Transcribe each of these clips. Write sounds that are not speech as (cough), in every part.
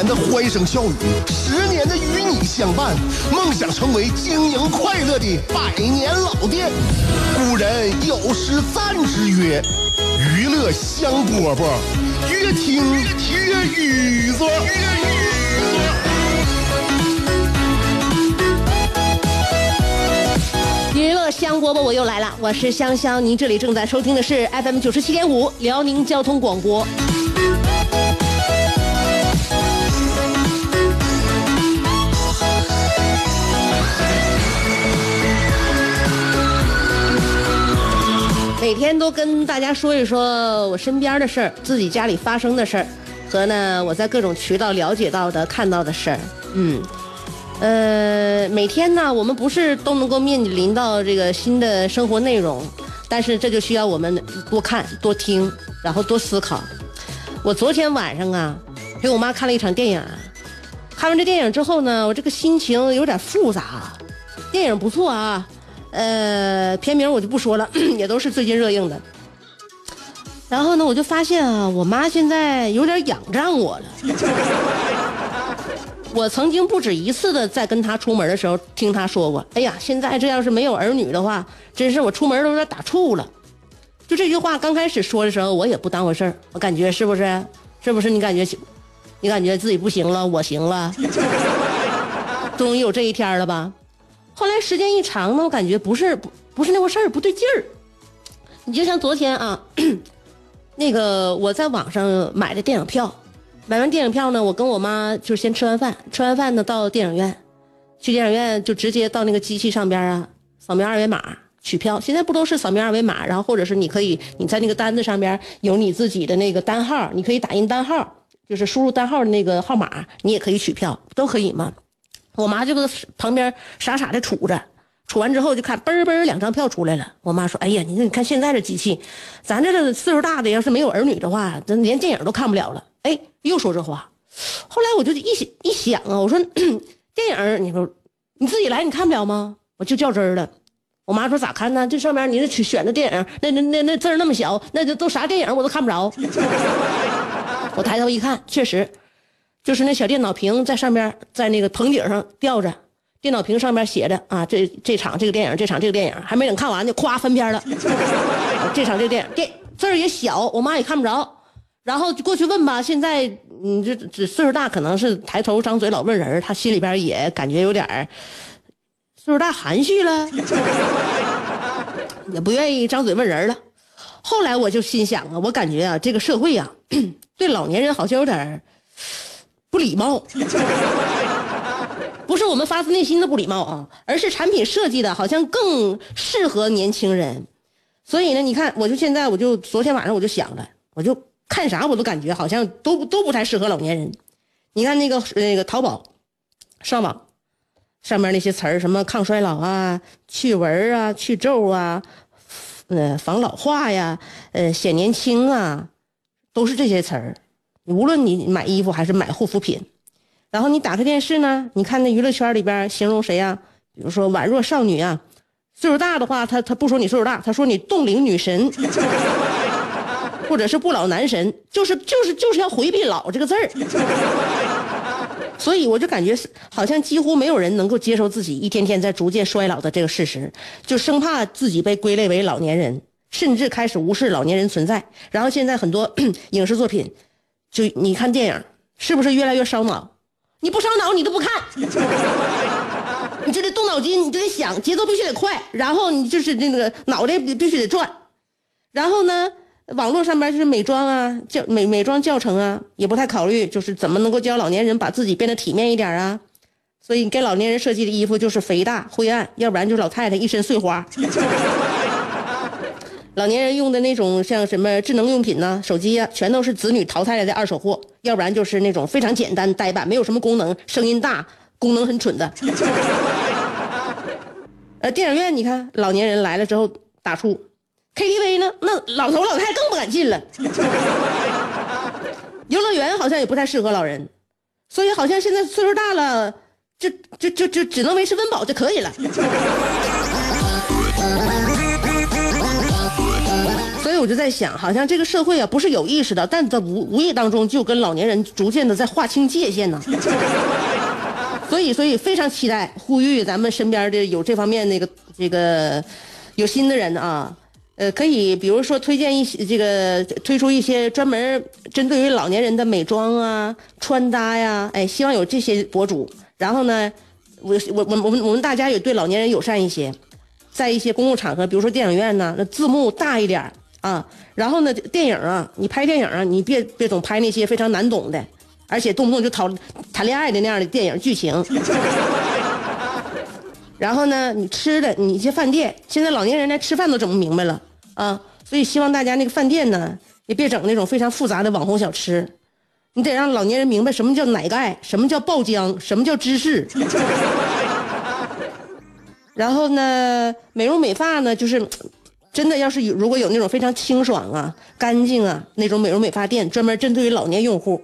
年的欢声笑语，十年的与你相伴，梦想成为经营快乐的百年老店。古人有诗赞之曰：“娱乐香饽饽，越听越雨子。”娱乐香饽饽，我又来了，我是香香。您这里正在收听的是 FM 九十七点五辽宁交通广播。每天都跟大家说一说我身边的事儿，自己家里发生的事儿，和呢我在各种渠道了解到的、看到的事儿。嗯，呃，每天呢，我们不是都能够面临到这个新的生活内容，但是这就需要我们多看、多听，然后多思考。我昨天晚上啊，陪我妈看了一场电影，看完这电影之后呢，我这个心情有点复杂。电影不错啊。呃，片名我就不说了，(clears throat) 也都是最近热映的。然后呢，我就发现啊，我妈现在有点仰仗我了。(laughs) 我曾经不止一次的在跟她出门的时候听她说过：“哎呀，现在这要是没有儿女的话，真是我出门都有点打怵了。”就这句话刚开始说的时候，我也不当回事儿，我感觉是不是？是不是你感觉，你感觉自己不行了，我行了，(laughs) 终于有这一天了吧？后来时间一长呢，我感觉不是不不是那回事儿，不对劲儿。你就像昨天啊，(clears throat) 那个我在网上买的电影票，买完电影票呢，我跟我妈就先吃完饭，吃完饭呢到电影院，去电影院就直接到那个机器上边啊，扫描二维码取票。现在不都是扫描二维码，然后或者是你可以你在那个单子上边有你自己的那个单号，你可以打印单号，就是输入单号的那个号码，你也可以取票，都可以吗？我妈就搁旁边傻傻的杵着，杵完之后就看嘣嘣两张票出来了。我妈说：“哎呀，你说你看现在这机器，咱这个岁数大的要是没有儿女的话，咱连电影都看不了了。”哎，又说这话。后来我就一一想啊，我说 (clears throat) 电影你说你自己来你看不了吗？我就较真儿了。我妈说咋看呢？这上面你这选的电影，那那那那字那么小，那就都啥电影我都看不着。(laughs) 我抬头一看，确实。就是那小电脑屏在上面，在那个棚顶上吊着，电脑屏上面写着啊，这这场这个电影，这场这个电影还没等看完呢，咵翻篇了。(laughs) 这场这个电影电字儿也小，我妈也看不着，然后就过去问吧。现在你这这岁数大，可能是抬头张嘴老问人，他心里边也感觉有点岁数大含蓄了，(laughs) 也不愿意张嘴问人了。后来我就心想啊，我感觉啊，这个社会呀，(clears throat) 对老年人好像有点。不礼貌，(laughs) 不是我们发自内心的不礼貌啊，而是产品设计的好像更适合年轻人。所以呢，你看，我就现在，我就昨天晚上我就想了，我就看啥我都感觉好像都都不太适合老年人。你看那个那个淘宝，上网上面那些词儿，什么抗衰老啊、去纹啊、去皱啊、呃防老化呀、呃显年轻啊，都是这些词儿。无论你买衣服还是买护肤品，然后你打开电视呢，你看那娱乐圈里边形容谁呀？比如说宛若少女啊，岁数大的话，他他不说你岁数大，他说你冻龄女神，(laughs) 或者是不老男神，就是就是就是要回避“老”这个字儿。所以我就感觉好像几乎没有人能够接受自己一天天在逐渐衰老的这个事实，就生怕自己被归类为老年人，甚至开始无视老年人存在。然后现在很多 (clears throat) 影视作品。就你看电影是不是越来越烧脑？你不烧脑你都不看，(laughs) 你就得动脑筋，你就得想，节奏必须得快，然后你就是那个脑袋必须得转，然后呢，网络上面就是美妆啊，教美美妆教程啊，也不太考虑就是怎么能够教老年人把自己变得体面一点啊，所以你给老年人设计的衣服就是肥大灰暗，要不然就是老太太一身碎花。老年人用的那种像什么智能用品呐、手机呀、全都是子女淘汰来的二手货，要不然就是那种非常简单、呆板、没有什么功能、声音大、功能很蠢的。(laughs) 呃，电影院你看，老年人来了之后打怵；KTV 呢，那老头老太太更不敢进了。(laughs) 游乐园好像也不太适合老人，所以好像现在岁数大了，就就就就只能维持温饱就可以了。以我就在想，好像这个社会啊，不是有意识的，但在无无意当中就跟老年人逐渐的在划清界限呢。(laughs) 所以，所以非常期待，呼吁咱们身边的有这方面那个这个有心的人啊，呃，可以比如说推荐一些这个推出一些专门针对于老年人的美妆啊、穿搭呀，哎，希望有这些博主。然后呢，我我我我们我们大家也对老年人友善一些，在一些公共场合，比如说电影院呢，那字幕大一点啊。然后呢，电影啊，你拍电影啊，你别别总拍那些非常难懂的。而且动不动就讨谈恋爱的那样的电影剧情，(laughs) 然后呢，你吃的你一些饭店，现在老年人连吃饭都整不明白了啊，所以希望大家那个饭店呢，也别整那种非常复杂的网红小吃，你得让老年人明白什么叫奶盖，什么叫爆浆，什么叫芝士。(laughs) 然后呢，美容美发呢，就是真的要是有如果有那种非常清爽啊、干净啊那种美容美发店，专门针对于老年用户。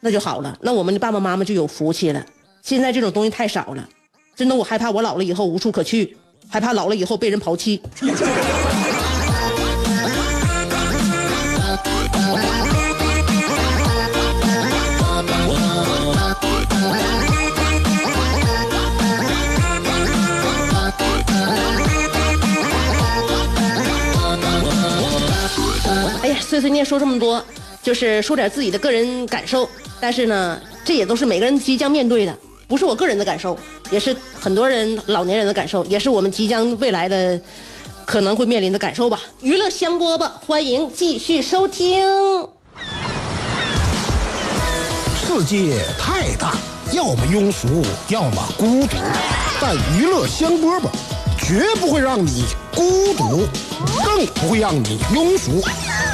那就好了，那我们的爸爸妈妈就有福气了。现在这种东西太少了，真的，我害怕我老了以后无处可去，害怕老了以后被人抛弃。碎碎念说这么多，就是说点自己的个人感受。但是呢，这也都是每个人即将面对的，不是我个人的感受，也是很多人老年人的感受，也是我们即将未来的可能会面临的感受吧。娱乐香饽饽，欢迎继续收听。世界太大，要么庸俗，要么孤独，但娱乐香饽饽绝不会让你孤独，更不会让你庸俗。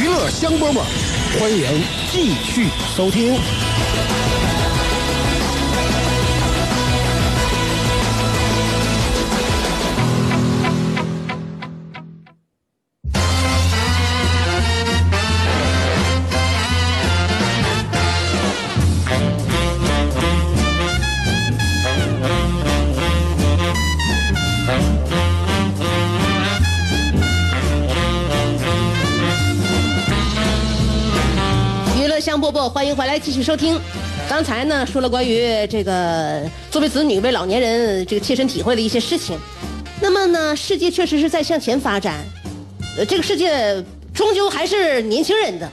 娱乐香饽饽，欢迎继续收听。香饽饽，欢迎回来继续收听。刚才呢说了关于这个作为子女为老年人这个切身体会的一些事情。那么呢，世界确实是在向前发展，呃，这个世界终究还是年轻人的。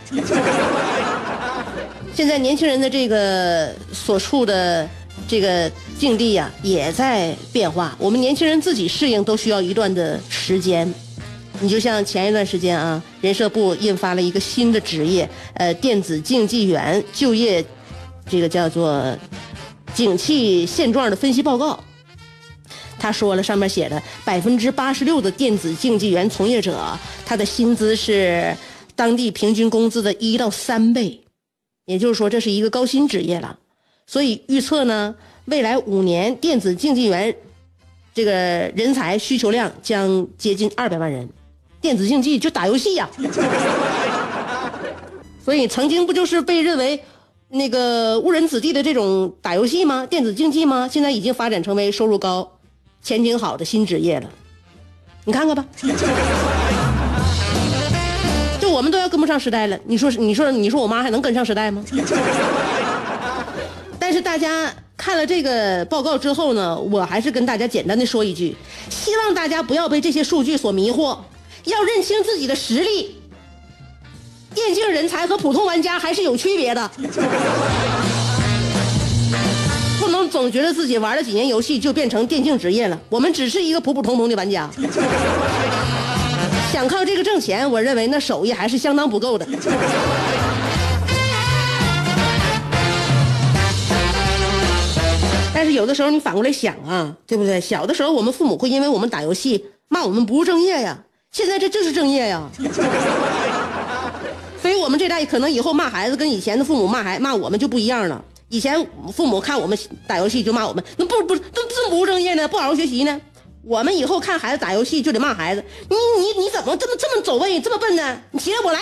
现在年轻人的这个所处的这个境地呀、也在变化。我们年轻人自己适应都需要一段的时间。你就像前一段时间啊，人社部印发了一个新的职业，呃，电子竞技员就业，这个叫做景气现状的分析报告。他说了，上面写的百分之八十六的电子竞技员从业者，他的薪资是当地平均工资的一到三倍，也就是说，这是一个高薪职业了。所以预测呢，未来五年电子竞技员这个人才需求量将接近二百万人。电子竞技就打游戏呀、(laughs) 所以曾经不就是被认为那个误人子弟的这种打游戏吗？电子竞技吗？现在已经发展成为收入高、前景好的新职业了。你看看吧，(laughs) 就我们都要跟不上时代了。你说，你说，你说，我妈还能跟上时代吗？(laughs) 但是大家看了这个报告之后呢，我还是跟大家简单的说一句：希望大家不要被这些数据所迷惑，要认清自己的实力。电竞人才和普通玩家还是有区别的，不能总觉得自己玩了几年游戏就变成电竞职业了。我们只是一个普普通通的玩家，想靠这个挣钱，我认为那手艺还是相当不够的。但是有的时候你反过来想啊，对不对？小的时候我们父母会因为我们打游戏骂我们不务正业呀，现在这就是正业呀。(laughs) 所以我们这代可能以后骂孩子跟以前的父母骂孩骂我们就不一样了。以前父母看我们打游戏就骂我们，那不不都这么不务正业呢？不好好学习呢？我们以后看孩子打游戏就得骂孩子，你你你怎么这么这么走位这么笨呢？你起来我来。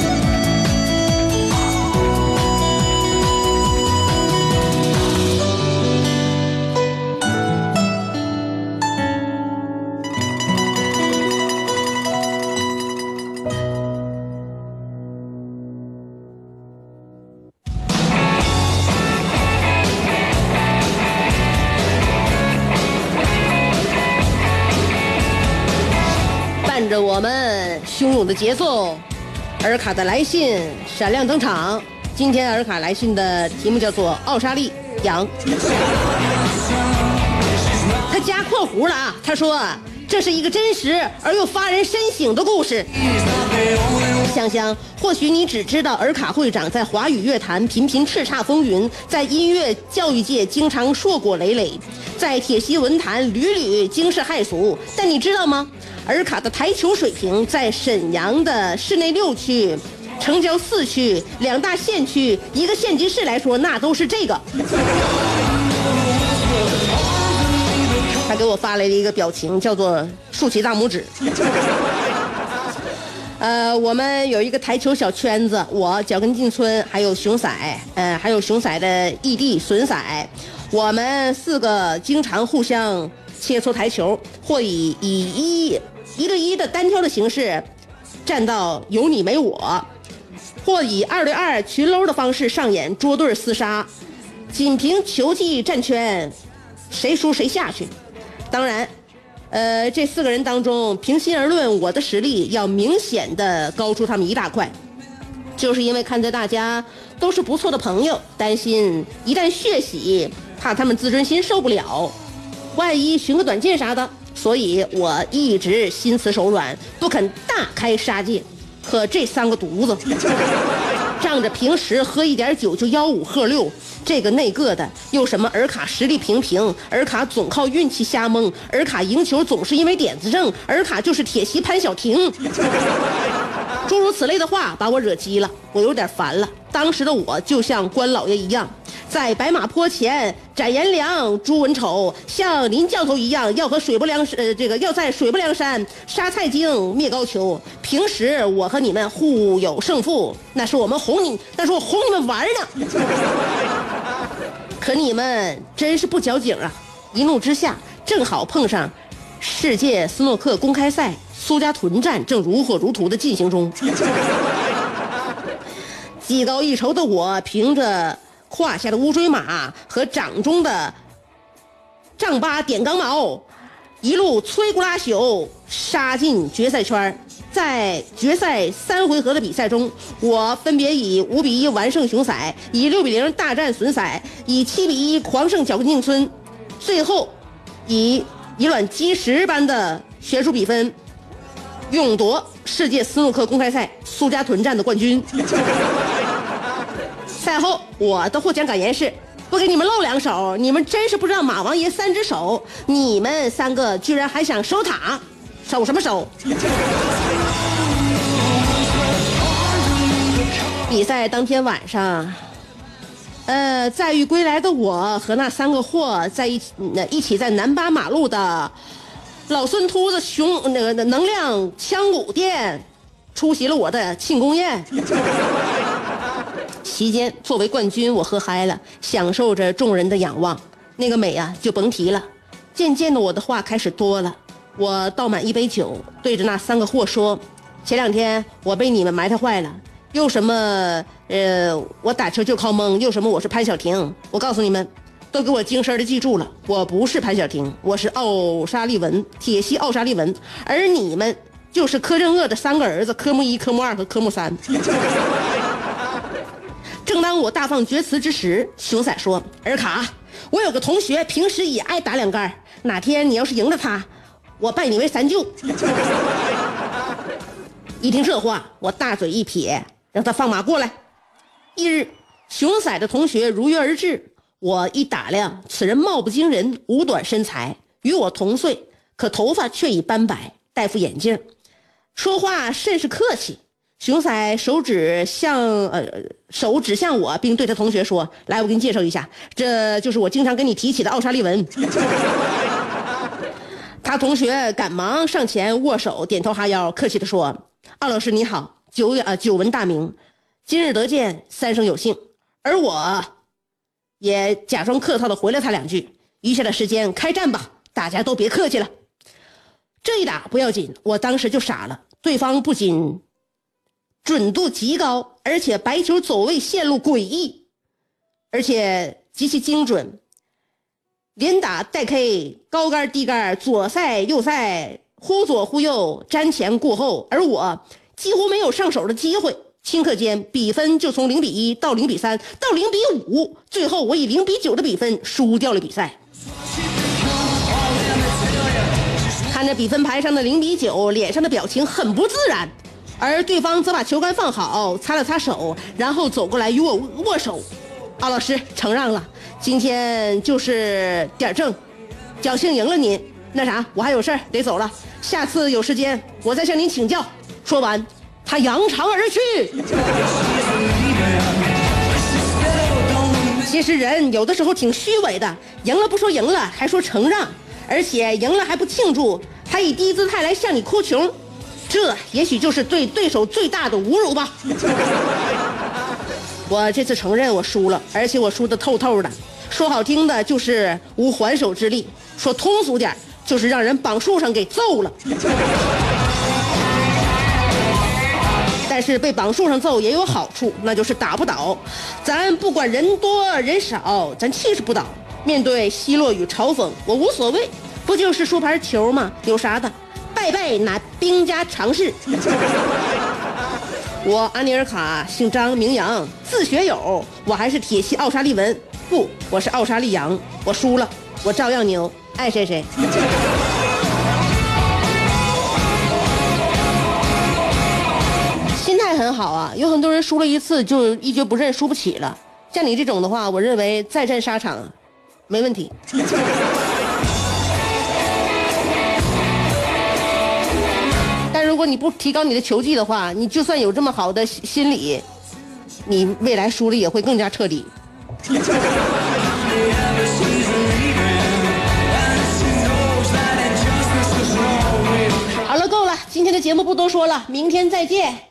的节奏，尔卡的来信闪亮登场。今天尔卡来信的题目叫做《奥沙利羊》，他加括弧了啊，他说这是一个真实而又发人深省的故事。香香，或许你只知道尔卡会长在华语乐坛频频叱咤风云，在音乐教育界经常硕果累累，在铁西文坛屡屡惊世骇俗。但你知道吗？尔卡的台球水平在沈阳的市内六区、城郊四区、两大县区、一个县级市来说，那都是这个。他给我发来了一个表情，叫做竖起大拇指。(laughs) 呃，我们有一个台球小圈子，我脚跟进村，还有熊仔，呃，还有熊仔的义弟损仔，我们四个经常互相切磋台球，或以以一一对一的单挑的形式战到有你没我，或以二对二群搂的方式上演捉对厮杀，仅凭球技战圈，谁输谁下去。当然。呃，这四个人当中，平心而论，我的实力要明显的高出他们一大块，就是因为看在大家都是不错的朋友，担心一旦血洗，怕他们自尊心受不了，万一寻个短见啥的，所以我一直心慈手软，不肯大开杀戒。可这三个犊子，(laughs) 仗着平时喝一点酒就吆五喝六，这个那个的，又什么尔卡实力平平，尔卡总靠运气瞎蒙，尔卡赢球总是因为点子正，尔卡就是铁席潘晓婷，诸如此类的话把我惹急了，我有点烦了。当时的我就像关老爷一样，在白马坡前斩颜良、诛文丑，像林教头一样要和水泊梁山呃这个要在水泊梁山杀蔡京灭高俅。平时我和你们互有胜负，那是我们哄你，那是我哄你们玩呢。(laughs) 可你们真是不矫情啊！一怒之下，正好碰上世界斯诺克公开赛苏家屯站正如火如荼的进行中。(laughs) 技高一筹的我，凭着胯下的乌骓马和掌中的丈八点钢矛，一路摧枯拉朽，杀进决赛圈在决赛三回合的比赛中，我分别以五比一完胜熊仔，以六比零大战损仔，以七比一狂胜绞根静村，最后以以卵击石般的悬殊比分，勇夺世界斯诺克公开赛苏家屯站的冠军。赛后，我的获奖感言是：不给你们露两手，你们真是不知道马王爷三只手。你们三个居然还想守塔，守什么守？比赛当天晚上，呃，载誉归来的我和那三个货在一起，一起在南八马路的老孙秃子熊那个能量枪鼓店出席了我的庆功宴。期间，作为冠军，我喝嗨了，享受着众人的仰望。那个美啊，就甭提了。渐渐的，我的话开始多了。我倒满一杯酒，对着那三个货说：“前两天我被你们埋汰坏了。”又什么？呃，我打球就靠蒙。又什么？我是潘晓婷。我告诉你们，都给我精神的记住了，我不是潘晓婷，我是奥沙利文，铁西奥沙利文。而你们就是柯震恶的三个儿子，科目一、科目二和科目三。正当我大放厥词之时，熊仔说：“尔卡，我有个同学，平时也爱打两杆哪天你要是赢了他，我拜你为三舅。(laughs) ”一听这话，我大嘴一撇。让他放马过来。一日，熊仔的同学如约而至。我一打量，此人貌不惊人，五短身材，与我同岁，可头发却已斑白，戴副眼镜，说话甚是客气。熊仔手指向呃手指向我，并对他同学说：“来，我给你介绍一下，这就是我经常跟你提起的奥沙利文。(laughs) ”他同学赶忙上前握手，点头哈腰，客气地说：“奥老师你好。”久呃久闻大名，今日得见，三生有幸。而我，也假装客套的回了他两句：“余下的时间开战吧，大家都别客气了。”这一打不要紧，我当时就傻了。对方不仅准度极高，而且白球走位线路诡异，而且极其精准，连打带 K，高杆低杆，左塞右塞，忽左忽右，瞻前顾后，而我。几乎没有上手的机会，顷刻间比分就从零比一到零比三到零比五，最后我以零比九的比分输掉了比赛。看着比分牌上的零比九，脸上的表情很不自然，而对方则把球杆放好，擦了擦手，然后走过来与我握手。奥老师承让了，今天就是点正，侥幸赢了您。那啥，我还有事儿得走了，下次有时间我再向您请教。说完，他扬长而去。其实人有的时候挺虚伪的，赢了不说赢了，还说承让，而且赢了还不庆祝，还以低姿态来向你哭穷，这也许就是对对手最大的侮辱吧。(laughs) 我这次承认我输了，而且我输的透透的。说好听的就是无还手之力，说通俗点就是让人绑树上给揍了。但是被绑树上揍也有好处，那就是打不倒。咱不管人多人少，咱气势不倒。面对奚落与嘲讽，我无所谓，不就是输盘球吗？有啥的？败败乃兵家常事。(laughs) 我安尼尔卡姓张名杨，自学友，我还是铁西奥沙利文，不，我是奥沙利杨。我输了，我照样牛，爱谁谁。(laughs) 心态很好啊，有很多人输了一次就一蹶不振，输不起了。像你这种的话，我认为再战沙场，没问题。如果你不提高你的球技的话，你就算有这么好的心理，你未来输了也会更加彻底。好了，够了，今天的节目不多说了，明天再见。